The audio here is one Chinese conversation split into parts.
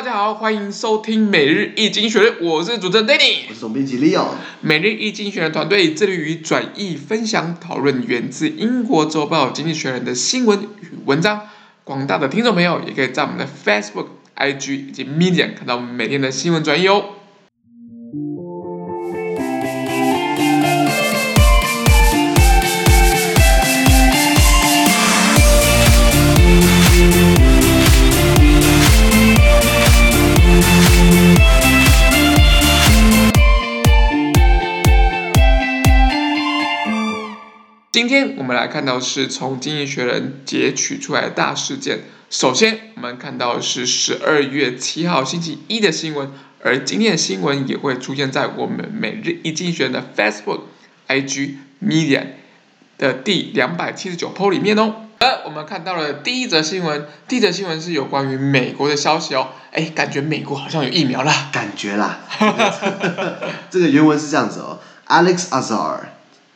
大家好，欢迎收听每日易经济学人，我是主持人 Danny，我是总编辑 Leo。每日易经济学人团队致力于转译、分享、讨论源自英国周报《经济学人》的新闻与文章。广大的听众朋友也可以在我们的 Facebook、IG 以及 Medium 看到我们每天的新闻转译哦。今天我们来看到是从《经济学人》截取出来的大事件。首先，我们看到是十二月七号星期一的新闻，而今天的新闻也会出现在我们每日一经济学人的 Facebook、IG、Medium 的第两百七十九 po 里面哦。而我们看到了第一则新闻，第一则新闻是有关于美国的消息哦。哎，感觉美国好像有疫苗啦，感觉啦。这个 原文是这样子哦，Alex Azar。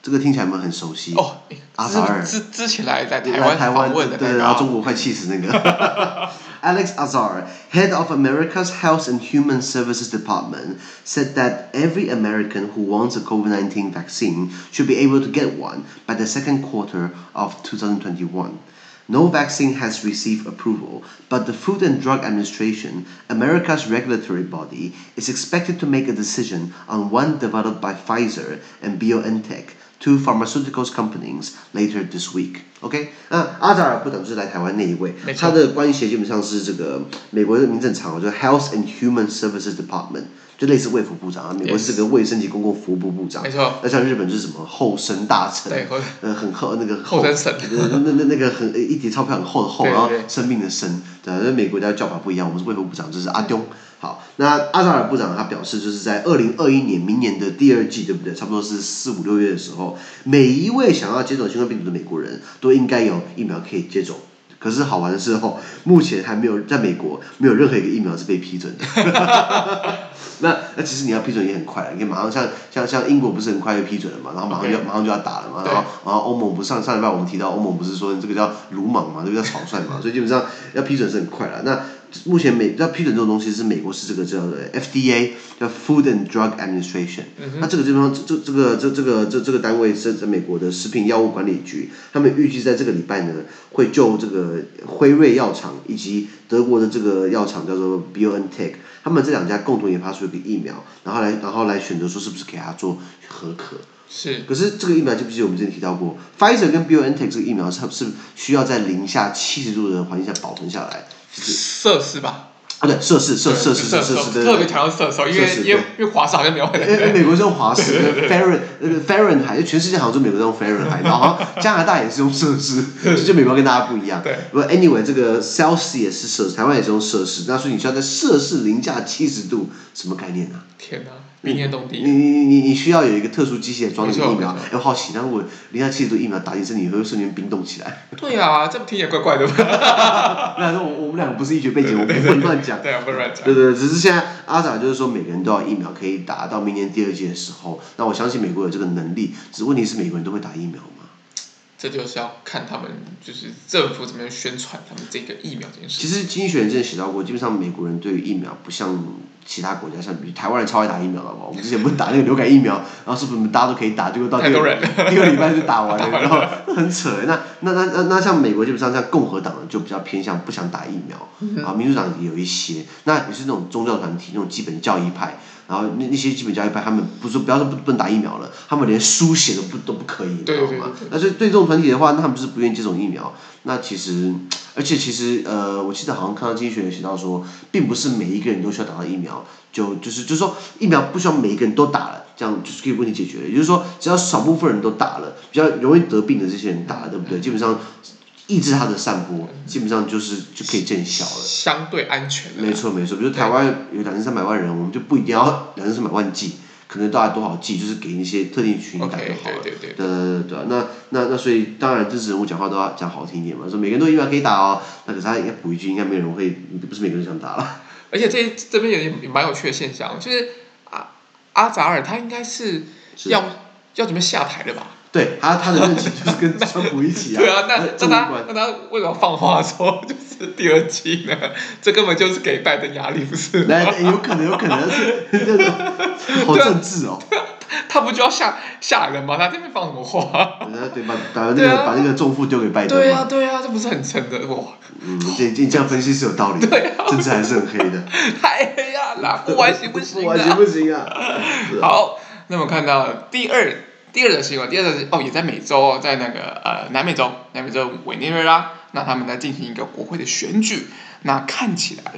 这个听起来有没有很熟悉？哦，阿扎尔之之前来在台湾访问的，对，然后中国快气死那个。 Alex Azar, head of America's Health and Human Services Department, said that every American who wants a COVID-19 vaccine should be able to get one by the second quarter of 2021. No vaccine has received approval, but the Food and Drug Administration, America's regulatory body, is expected to make a decision on one developed by Pfizer and BioNTech. Two pharmaceuticals companies later this week. OK，那阿扎尔不等就是来台湾那一位，他的关系基本上是这个美国的名正常，就是 Health and Human Services Department，就类似卫福部长啊。美国是这个卫生及公共服务部部长。没错。那像日本就是什么厚生大臣，对，呃，很厚那个厚生省，那那那个很一叠钞票很厚的厚，然后生命的生，对，那美国家叫法不一样，我们是卫福部长，就是阿中。好，那阿扎尔部长他表示，就是在二零二一年，明年的第二季，对不对？差不多是四五六月的时候，每一位想要接种新冠病毒的美国人都应该有疫苗可以接种。可是好玩的是哦，目前还没有在美国没有任何一个疫苗是被批准的。那那其实你要批准也很快，你看马上像像像英国不是很快就批准了嘛，然后马上就马上就要打了嘛，然后然后欧盟不是上上礼拜我们提到欧盟不是说这个叫鲁莽嘛，这个叫草率嘛，所以基本上要批准是很快了。那目前美要批准这种东西是美国是这个叫做 FDA 叫 Food and Drug Administration，那这个地方这这个这这个这这个单位是在美国的食品药物管理局，他们预计在这个礼拜呢会就这个辉瑞药厂以及德国的这个药厂叫做 BioNTech，他们这两家共同研发出一个疫苗，然后来然后来选择说是不是给他做合可。是。可是这个疫苗记不记得我们之前提到过，Pfizer 跟 BioNTech 这个疫苗是是需要在零下七十度的环境下保存下来。摄氏吧，啊对，摄氏摄摄氏摄氏特别强调摄氏，因为因为因为华氏好像没有很。因为美国是用华氏，Fahrenheit 那个 Fahrenheit，全世界好像就美国在用 Fahrenheit，然后加拿大也是用摄氏，就美国跟大家不一样。对。不过 anyway，这个 Celsius 也是摄氏，台湾也是用摄氏，那所以你需要在摄氏零下七十度，什么概念呢？天哪！冰天冻地，你你你你需要有一个特殊机械装的疫苗，要好奇，然后我零下七十度疫苗打进身体，会瞬间冰冻起来？对啊，这不听起来怪怪的。那说我我们两个不是医学背景，我们不能乱讲。对啊，不能乱讲。对对对，只是现在阿扎就是说每个人都要疫苗可以打到明年第二季的时候，那我相信美国有这个能力，只是问题是美国人都会打疫苗吗？这就是要看他们就是政府怎么样宣传他们这个疫苗这件事。其实经济学人之前写到过，基本上美国人对于疫苗不像。其他国家像比如台湾人超爱打疫苗了嘛？我们之前不是打那个流感疫苗，然后是不是大家都可以打？结果到第二 第二个礼拜就打完了，然后很扯。那那那那那像美国基本上像共和党的就比较偏向不想打疫苗，啊，民主党也有一些，那也是那种宗教团体那种基本教义派，然后那那些基本教育派他们不是不要说不不能打疫苗了，他们连书写都不都不可以，你知道吗？那所以对这种团体的话，那他们就是不愿意接种疫苗。那其实，而且其实呃，我记得好像看到经济学人写到说，并不是每一个人都需要打到疫苗。就就是就是说，疫苗不需要每一个人都打了，这样就是可以问题解决了。也就是说，只要少部分人都打了，比较容易得病的这些人打了，对不对？基本上抑制它的散播，基本上就是就可以见效了。相对安全。没错没错，比如台湾有两千三百万人，我们就不一定要两千三百万剂，可能大概多少剂，就是给那些特定群体打就好了。Okay, 对对对。对对对，那那那所以当然，支持人物讲话都要讲好听一点嘛，说每个人都疫苗可以打哦，那可是他应该补一句，应该没有人会，不是每个人想打了。而且这这边也也蛮有趣的现象，就是阿阿扎尔他应该是要是要准备下台了吧？对他他的任期就是跟川普一起啊。对啊，那那他那他为什么放话说就是第二期呢？这根本就是给拜登压力，不是来？有可能，有可能是那种好政治哦。他不就要吓吓人吗？他这边放什么话？对，把把那个把那个重负丢给拜登。对啊对啊，这不是很沉的哇？嗯，这这这样分析是有道理的。对啊，政治还是很黑的。太黑暗了，不玩行不行？不玩行不行啊？好，那么看到第二第二个新闻，第二个哦也在美洲，在那个呃南美洲南美洲委内瑞拉，那他们在进行一个国会的选举，那看起来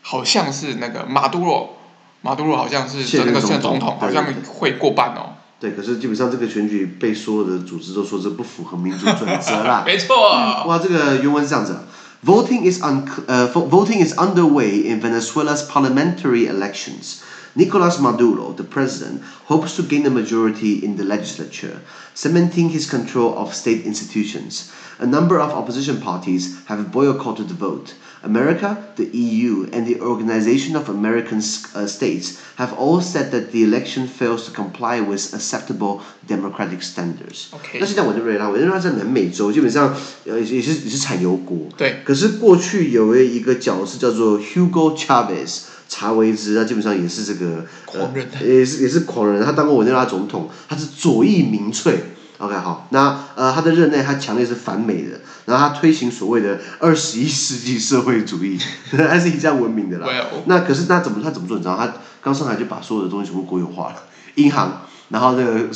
好像是那个马杜罗。马杜罗好像是那个现总统，好像会过半哦。对，可是基本上这个选举被所有的组织都说这不符合民主准则啦。没错。哇，这个原文是这样子：Voting is un 呃，voting is underway in Venezuela's parliamentary elections. Nicolas Maduro, the president, hopes to gain a majority in the legislature, cementing his control of state institutions. A number of opposition parties have boycotted the vote. America, the EU, and the Organization of American uh, States have all said that the election fails to comply with acceptable democratic standards. OK，那现在委内瑞拉，委内瑞拉在南美洲，基本上呃也是也是产油国。对。可是过去有一个角色叫做 Hugo Chavez， 查韦兹，他基本上也是这个狂人，呃、也是也是狂人，他当过委内瑞拉总统，他是左翼民粹。OK，好，那呃，他的任内他强烈是反美的，然后他推行所谓的二十一世纪社会主义，他是以这样闻名的啦。那可是那怎么他怎么做？你知道，他刚上台就把所有的东西全部国有化了，银行，然后那个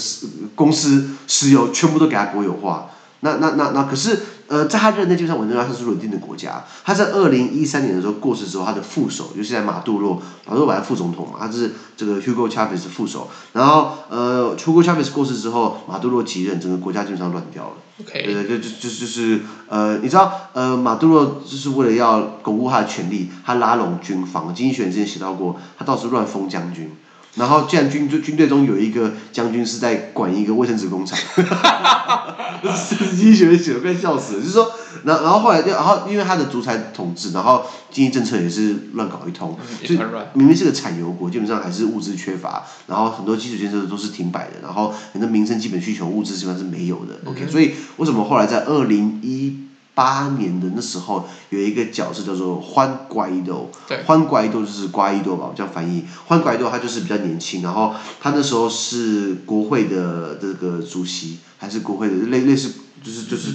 公司、石油全部都给他国有化。那那那那可是。呃，在他任内，就像委内瑞拉是稳定的国家。他在二零一三年的时候过世之后，他的副手，就是在马杜罗，马杜罗本来副总统嘛，他是这个 Hugo Chavez 的副手。然后，呃，Hugo Chavez 过世之后，马杜罗继任，整个国家基本上乱掉了。OK。对对，就就就就是呃，你知道，呃，马杜罗就是为了要巩固他的权力，他拉拢军方。经济学人之前写到过，他到处乱封将军。然后，既然军就军队中有一个将军是在管一个卫生纸工厂，哈哈哈哈哈，经济学人写的快笑死了。就是说，然然后后来就然后因为他的独裁统治，然后经济政策也是乱搞一通，就明明是个产油国，基本上还是物资缺乏，然后很多基础建设都是停摆的，然后很多民生基本需求物资基本上是没有的。OK，所以为什么后来在二零一八年的那时候，有一个角色叫做欢瓜伊多，欢瓜伊多就是瓜伊多吧，我这样翻译。欢瓜伊多他就是比较年轻，然后他那时候是国会的这个主席，还是国会的类类似，就是就是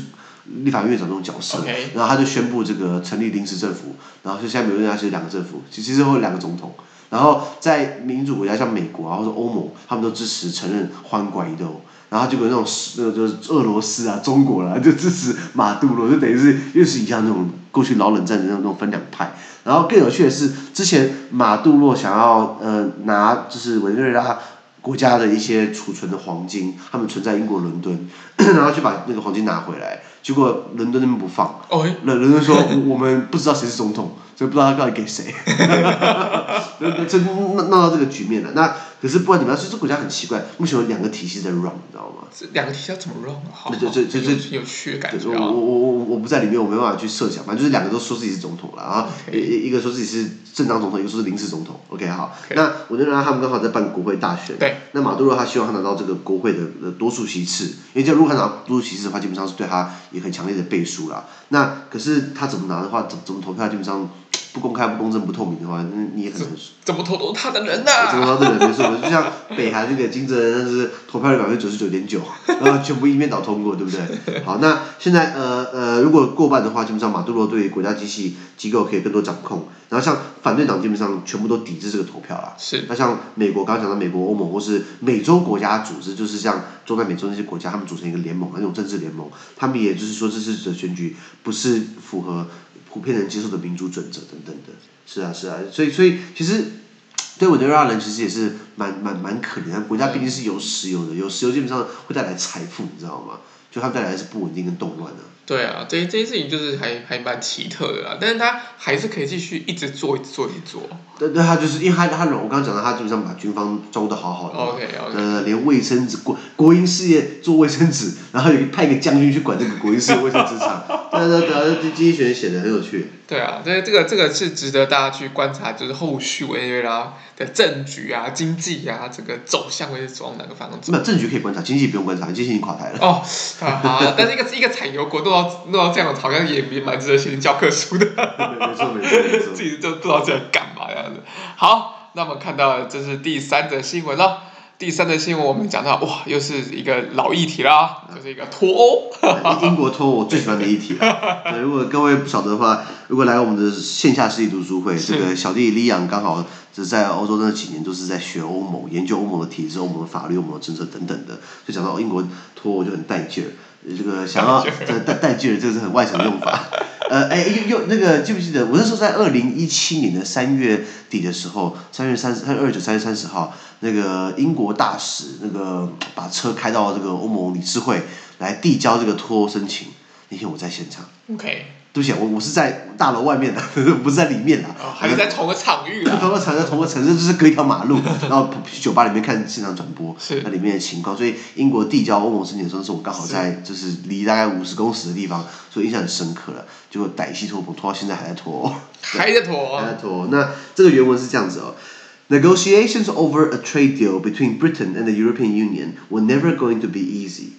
立法院长这种角色。Okay. 然后他就宣布这个成立临时政府，然后就现在美国是两个政府，其实会有两个总统。然后在民主国家像美国啊或者欧盟，他们都支持承认欢瓜伊多。然后就有那种那个就是俄罗斯啊、中国啦、啊，就支持马杜罗，就等于是又是一样那种过去老冷战的那种分两派。然后更有趣的是，之前马杜罗想要呃拿就是委内瑞拉国家的一些储存的黄金，他们存在英国伦敦，然后去把那个黄金拿回来，结果伦敦那边不放，伦.伦敦说我们不知道谁是总统，所以不知道他到底给谁，就闹闹到这个局面了。那。可是不管怎么样，其实这国家很奇怪，目前有两个体系在 run，你知道吗？这两个体系要怎么 run 啊？好，这这这这有趣的感觉。我我我我我不在里面，我没办法去设想。反正就是两个都说自己是总统了啊，一、okay. 一个说自己是正当总统，一个说是临时总统。OK，好。Okay. 那我就让他们刚好在办国会大选。对。那马杜罗他希望他拿到这个国会的多数席次，因为这如果他拿多数席次的话，基本上是对他也很强烈的背书了。那可是他怎么拿的话，怎怎么投票，基本上。不公开、不公正、不透明的话，那你也很难说。怎么投都是他的人呐、啊？怎么投都是没错，就像北韩那个金正恩，是投票率百分之九十九点九，然后全部一面倒通过，对不对？好，那现在呃呃，如果过半的话，基本上马杜罗对国家机器机构可以更多掌控。然后像反对党基本上全部都抵制这个投票了。是。那像美国刚刚讲到美国、欧盟或是美洲国家组织，就是像中南美洲那些国家，他们组成一个联盟，那种政治联盟，他们也就是说这次的选举不是符合。普遍能接受的民主准则等等的，是啊是啊，所以所以其实对委内瑞拉人其实也是蛮蛮蛮可怜的，国家毕竟是有石油的，有石油基本上会带来财富，你知道吗？就它带来的是不稳定跟动乱的。对啊，这这些事情就是还还蛮奇特的啦，但是他还是可以继续一直做，一直做，一直做。对对，他就是因为他他我刚刚讲到，他基本上把军方招的好好的。OK OK。呃，连卫生纸国国营事业做卫生纸，然后有派一个将军去管这个国营事业卫生纸厂。对对对，这经济学人写的很有趣。对啊，这这个这个是值得大家去观察，就是后续委内瑞拉的政局啊、经济啊，这个走向会是走往哪个方向？那政局可以观察，经济不用观察，经济已经垮台了。哦，啊，但是一个一个产油国都要弄到这样，好像也蛮值得写教科书的。没错没错没错。自己都不知道在干嘛这样子。好，那么看到这是第三则新闻了。第三则新闻我们讲到，哇，又是一个老议题啦，就是一个脱欧。英国脱欧我最喜欢的议题了。对，如果各位不晓得的话，如果来我们的线下实体读书会，这个小弟李阳刚好只在欧洲那几年都是在学欧盟，研究欧盟的体制、欧盟的法律、欧盟的政策等等的，就讲到英国脱欧就很带劲儿，这个想要这带带劲儿，这个是很外省的用法。呃，哎，又又那个记不记得？我那时候在二零一七年的三月底的时候，三月三十，二九，三月三十号，那个英国大使那个把车开到这个欧盟理事会来递交这个脱欧申请，那天我在现场。OK。对不起，我我是在大楼外面的，不是在里面的。哦，还是在同个场域啊。同个场在同个城市，就是隔一条马路，然后去酒吧里面看现场转播，是那里面的情况。所以英国递交欧盟申请的时候，是我刚好在就是离大概五十公尺的地方，所以印象很深刻了。结果歹戏拖棚，拖到现在还在拖。还在拖。还在拖。那这个原文是这样子哦：Negotiations over a trade deal between Britain and the European Union were never going to be easy.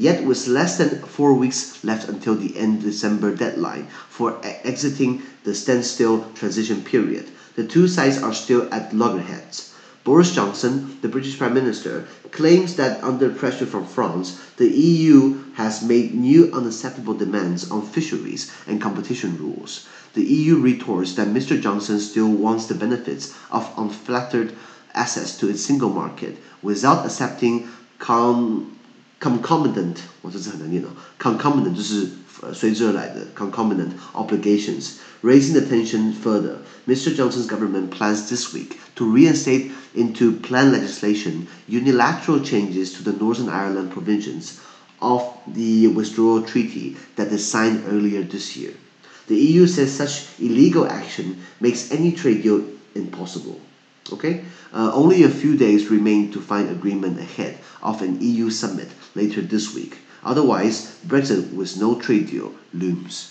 Yet, with less than four weeks left until the end December deadline for exiting the standstill transition period, the two sides are still at loggerheads. Boris Johnson, the British Prime Minister, claims that under pressure from France, the EU has made new unacceptable demands on fisheries and competition rules. The EU retorts that Mr. Johnson still wants the benefits of unfettered access to its single market without accepting con concomitant，我这字很难念哦。concomitant 就是呃随之而来的 concomitant obligations, raising the tension further. Mr. Johnson's government plans this week to reinstate into plan legislation unilateral changes to the Northern Ireland provisions of the withdrawal treaty that they signed earlier this year. The EU says such illegal action makes any trade deal impossible. Okay, uh, only a few days remain to find agreement ahead of an EU summit later this week. Otherwise, Brexit with no trade deal looms.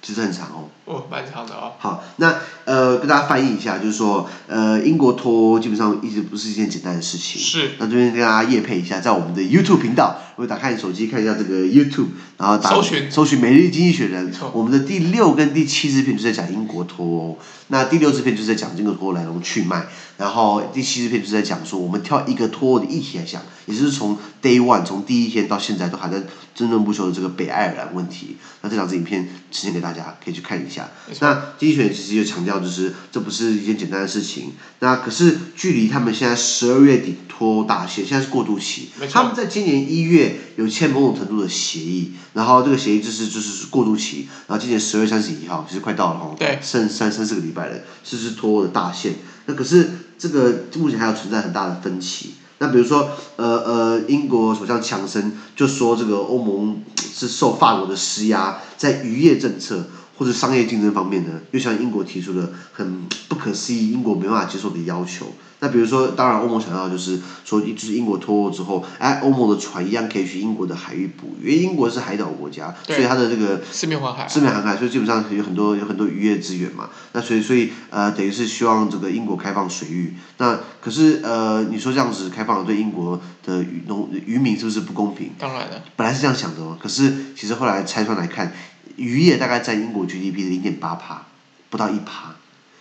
其实很长哦。哦，蛮长的哦。好，那呃，跟大家翻译一下，就是说，呃，英国脱欧基本上一直不是一件简单的事情。是。那这边跟大家夜配一下，在我们的 YouTube 频道，如果打开你手机看一下这个 YouTube，然后打搜寻搜寻《每日经济学人》，我们的第六跟第七支片就在讲英国脱欧，那第六支片就是在讲这个脱欧来龙去脉，然后第七支片就是在讲说，我们挑一个脱欧的议题来讲，也就是从 Day One 从第一天到现在都还在争论不休的这个北爱尔兰问题。那这两支影片呈现给大家，可以去看一下。那经济学人其实就强调，就是这不是一件简单的事情。那可是距离他们现在十二月底脱欧大限，现在是过渡期。他们在今年一月有签某种程度的协议，然后这个协议就是就是过渡期。然后今年十二月三十一号，其实快到了哈，对，剩三三四个礼拜了，是是脱欧的大限。那可是这个目前还有存在很大的分歧。那比如说，呃呃，英国首相强生就说，这个欧盟是受法国的施压，在渔业政策。或者商业竞争方面呢，又向英国提出了很 不可思议、英国没办法接受的要求。那比如说，当然欧盟想要就是说，就是英国脱欧之后，哎，欧盟的船一样可以去英国的海域捕鱼，因为英国是海岛国家，所以它的这个四面环海，四面环海，所以基本上有很多有很多渔业资源嘛。那所以所以呃，等于是希望这个英国开放水域。那可是呃，你说这样子开放了，对英国的渔农渔民是不是不公平？当然了，本来是这样想的哦，可是其实后来拆穿来看。渔业大概占英国 GDP 的零点八趴，不到一趴，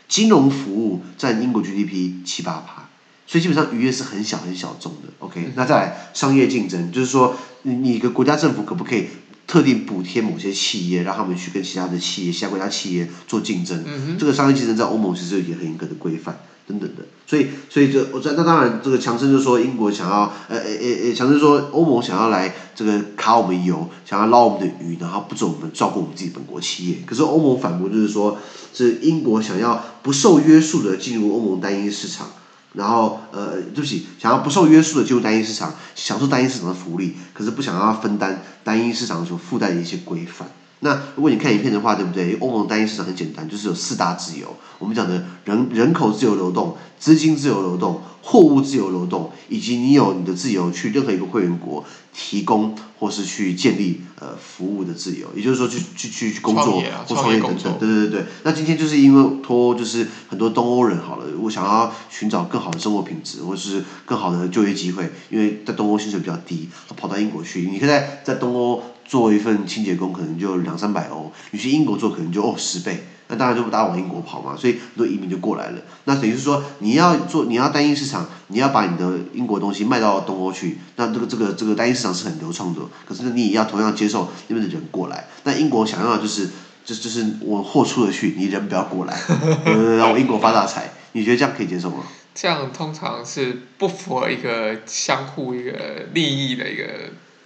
金融服务占英国 GDP 七八趴，所以基本上渔业是很小很小众的。OK，那再来商业竞争，就是说你一个国家政府可不可以特定补贴某些企业，让他们去跟其他的企业、其他国家企业做竞争？嗯，这个商业竞争在欧盟其实有很严格的规范。等等的，所以所以这我这那当然这个强生就说英国想要呃呃呃呃强生说欧盟想要来这个卡我们油，想要捞我们的鱼，然后不准我们照顾我们自己本国企业。可是欧盟反驳就是说，是英国想要不受约束的进入欧盟单一市场，然后呃对不起，想要不受约束的进入单一市场，享受单一市场的福利，可是不想要分担单一市场所附带的一些规范。那如果你看影片的话，对不对？欧盟单一市场很简单，就是有四大自由，我们讲的人人口自由流动、资金自由流动、货物自由流动，以及你有你的自由去任何一个会员国提供或是去建立呃服务的自由，也就是说去去去去工作或创业等等，对对对对。那今天就是因为脱欧，就是很多东欧人好了，我想要寻找更好的生活品质或是更好的就业机会，因为在东欧薪水比较低，他跑到英国去，你可以在在东欧。做一份清洁工可能就两三百欧，你去英国做可能就哦十倍，那当然就不大往英国跑嘛，所以很多移民就过来了。那等于是说你要做你要单一市场，你要把你的英国东西卖到东欧去，那这个这个这个单一市场是很流畅的，可是你也要同样接受那边的人过来。那英国想要的就是就就是我货出得去，你人不要过来，让我英国发大财，你觉得这样可以接受吗？这样通常是不符合一个相互一个利益的一个。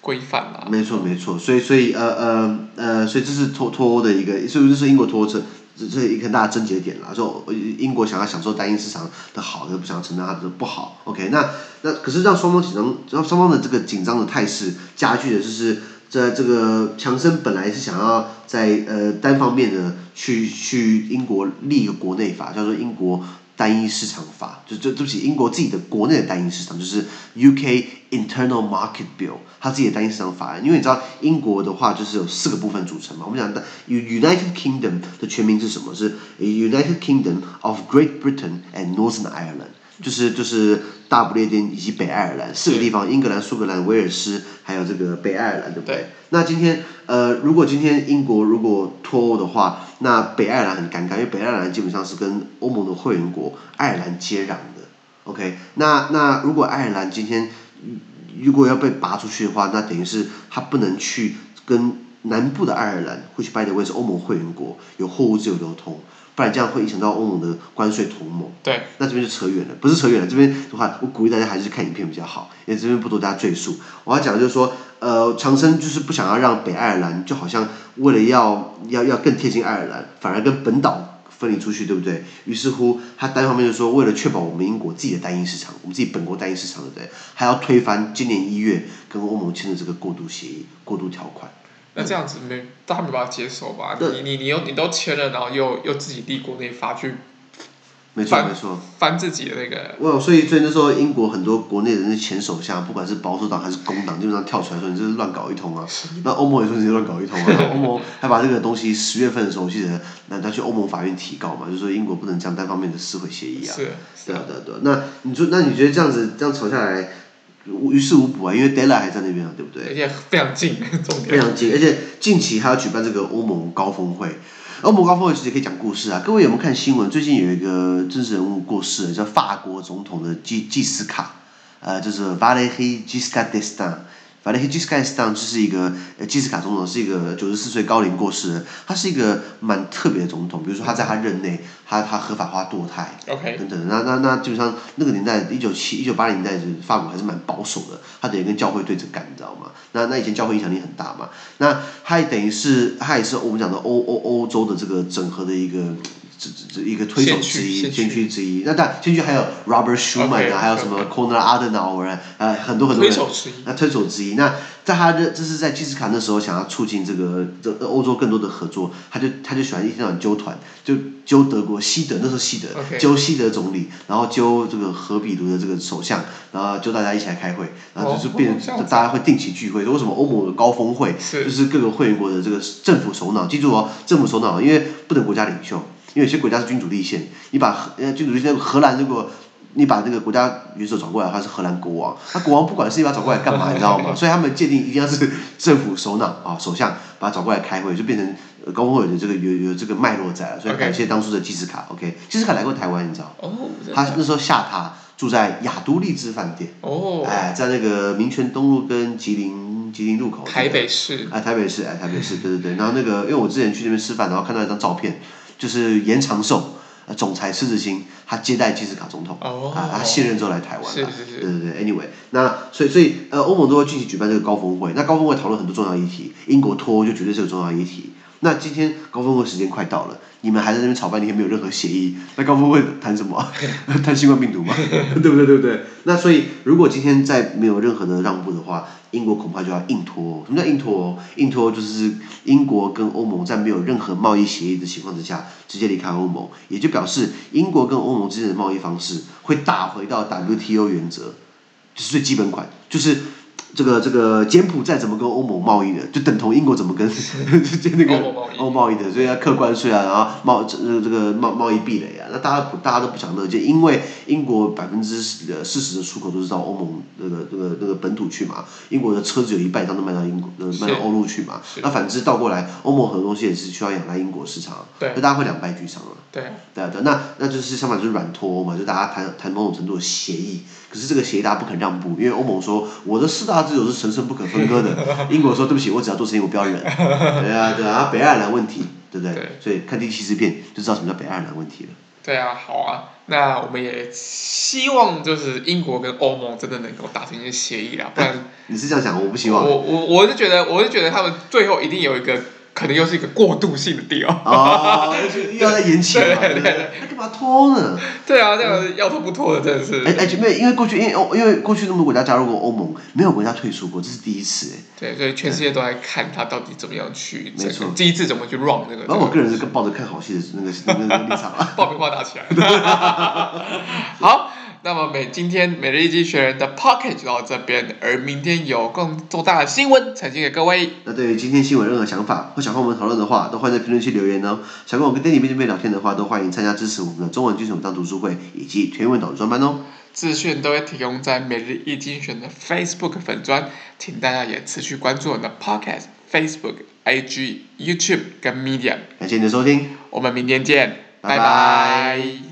规范啦，没错没错，所以所以呃呃呃，所以这是脱脱欧的一个，所以这是英国脱欧这是一个大的症结点啦。说英国想要享受单一市场的好，又不想要承担它的不好。OK，那那可是让双方紧张，让双方的这个紧张的态势加剧的就是，在这个强生本来是想要在呃单方面的去去英国立一个国内法，叫做英国。单一市场法，就就对不起，英国自己的国内的单一市场，就是 UK Internal Market Bill，它自己的单一市场法。因为你知道英国的话就是有四个部分组成嘛，我们讲的 United Kingdom 的全名是什么？是 United Kingdom of Great Britain and Northern Ireland，就是就是大不列颠以及北爱尔兰四个地方，英格兰、苏格兰、威尔斯，还有这个北爱尔兰，对不对？对那今天呃，如果今天英国如果脱欧的话，那北爱尔兰很尴尬，因为北爱尔兰基本上是跟欧盟的会员国爱尔兰接壤的。OK，那那如果爱尔兰今天如果要被拔出去的话，那等于是他不能去跟南部的爱尔兰，会去 by the way 是欧盟会员国，有货物自由流通。不然这样会影响到欧盟的关税同盟。对。那这边就扯远了，不是扯远了，这边的话，我鼓励大家还是去看影片比较好，因为这边不多大家赘述。我要讲的就是说，呃，强生就是不想要让北爱尔兰，就好像为了要要要更贴近爱尔兰，反而跟本岛分离出去，对不对？于是乎，他单方面就说，为了确保我们英国自己的单一市场，我们自己本国单一市场，对不对？还要推翻今年一月跟欧盟签的这个过渡协议、过渡条款。那这样子没，大家没办法接受吧？你你你又你都签了，然后又又自己立国内法去，没错没错，翻自己的那个。我所以所以那时候英国很多国内的那前首相，不管是保守党还是工党，基本上跳出来说你这是乱搞一通啊。那欧盟也说你是乱搞一通啊。欧盟还把这个东西十月份的时候，我记得那他去欧盟法院提告嘛，就是说英国不能这样单方面的撕毁协议啊。是。对啊对啊对啊。那你说那你觉得这样子这样吵下来？于事无补啊，因为 Deadline 还在那边啊，对不对？而且非常近，重点。非常近，而且近期还要举办这个欧盟高峰会。欧盟高峰会其实可以讲故事啊，各位有没有看新闻？最近有一个政治人物过世了，叫法国总统的基基斯卡，呃，就是 Valéry Giscard d'Estaing 反正 Giscard d'Estaing 就是一个呃基斯卡总统是一个九十四岁高龄过世的，他是一个蛮特别的总统。比如说他在他任内，他他合法化堕胎，OK，等等。那那那基本上那个年代一九七一九八零年代，法国还是蛮保守的，他等于跟教会对着干，你知道吗？那那以前教会影响力很大嘛。那他也等于是他也是我们讲的欧欧欧洲的这个整合的一个。这这一个推手之一，先驱之一。那当然，先驱还有 Robert Schuman 啊，okay, 还有什么 Conrad Adenauer 啊，呃，很多很多人。推手之一。那推手之一。那在他的这是在基斯卡那时候想要促进这个这欧洲更多的合作，他就他就喜欢一天到晚揪团，就揪德国西德那时候西德揪西德总理，然后揪这个荷比卢的这个首相，然后揪大家一起来开会，然后就是变大家会定期聚会。说为什么欧盟的高峰会就是各个会员国的这个政府首脑，记住哦，政府首脑，因为不等国家领袖。因为有些国家是君主立宪，你把呃君主立宪荷兰如果你把这个国家元首找过来他，是荷兰国王，他国王不管是你把他找过来干嘛，你知道吗？所以他们界定一定要是政府首脑啊，首相把他找过来开会，就变成高峰会的这个有有这个脉络在了。所以感谢当初的基斯卡，OK，基斯卡来过台湾，你知道？哦。他那时候下榻住在亚都丽致饭店。哦。哎，在那个民权东路跟吉林吉林路口。台北市。哎，台北市，哎，台北市，对对对。然后那个，因为我之前去那边吃饭，然后看到一张照片。就是严长寿，总裁施志新，他接待基斯卡总统，oh, 啊，他卸任之后来台湾，是是是，对对对，anyway，那所以所以呃，欧盟都会具体举办这个高峰会，那高峰会讨论很多重要议题，英国脱欧就绝对是个重要议题，那今天高峰会时间快到了，你们还在那边吵半天，没有任何协议，那高峰会谈什么？谈新冠病毒吗？对不对？对不对？那所以如果今天再没有任何的让步的话，英国恐怕就要硬拖。什么叫硬拖？硬拖就是英国跟欧盟在没有任何贸易协议的情况之下，直接离开欧盟，也就表示英国跟欧盟之间的贸易方式会打回到 WTO 原则，就是最基本款，就是。这个这个柬埔寨怎么跟欧盟贸易的，就等同英国怎么跟 就那个欧贸易。的，所以要课关税啊，然后贸这这个贸贸易壁垒啊，那大家大家都不想乐见，因为英国百分之四十的出口都是到欧盟那个那个那个本土去嘛，英国的车子有一半都卖到英国呃卖到欧陆去嘛，那反之倒过来，欧盟很多东西也是需要仰赖英国市场，那大家会两败俱伤了，对，对对，那那就是相反就是软脱欧嘛，就大家谈谈某种程度的协议，可是这个协议大家不肯让步，因为欧盟说我的四大。自由是神圣不可分割的。英国说对不起，我只要做生意，我不要忍。对啊，对啊，北爱尔兰问题，对不对？对，所以看第七十片就知道什么叫北爱尔兰问题了。对啊，好啊，那我们也希望就是英国跟欧盟真的能够达成一些协议啦，不然 你是这样想，我不希望。我我我是觉得，我是觉得他们最后一定有一个。可能又是一个过渡性的地方哦，又要再延期嘛？对对干嘛拖呢？对啊，这样要拖不拖的，真的是。哎哎，没有，因为过去因为欧因为过去那么多国家加入过欧盟，没有国家退出过，这是第一次哎。对，所以全世界都在看他到底怎么样去，没错，第一次怎么去 run 那个。然后我个人是抱着看好戏的那个那个立场啊，爆米花打起来。好。那么每今天每日一经济学人的 Pocket 就到这边，而明天有更重大的新闻呈现给各位。那对于今天新闻任何想法或想和我们讨论的话，都欢迎在评论区留言哦。想跟我跟 Danny 面对面聊天的话，都欢迎参加支持我们的中文精选当读书会以及全文导读专班哦。资讯都会提供在每日一精选的 Facebook 粉专，请大家也持续关注我们的 Podcast、Facebook、IG、YouTube 跟 Medium。感谢你的收听，我们明天见，拜拜。拜拜。